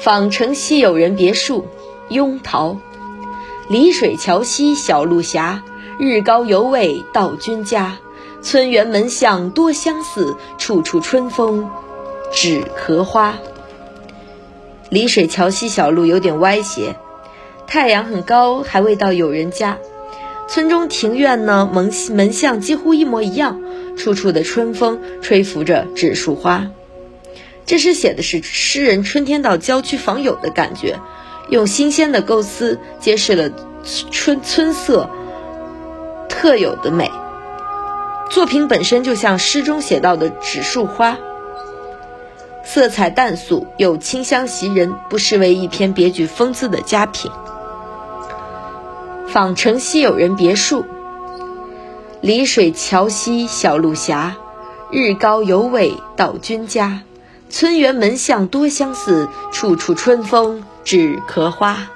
访城西有人别墅，雍陶。离水桥西小路斜，日高犹未到君家。村园门巷多相似，处处春风指荷花。离水桥西小路有点歪斜，太阳很高，还未到有人家。村中庭院呢，门门巷几乎一模一样，处处的春风吹拂着纸树花。这诗写的是诗人春天到郊区访友的感觉，用新鲜的构思揭示了春春色特有的美。作品本身就像诗中写到的纸树花，色彩淡素又清香袭人，不失为一篇别具风姿的佳品。访城西有人别墅，离水桥西小路斜，日高犹未到君家。村园门巷多相似，处处春风指荷花。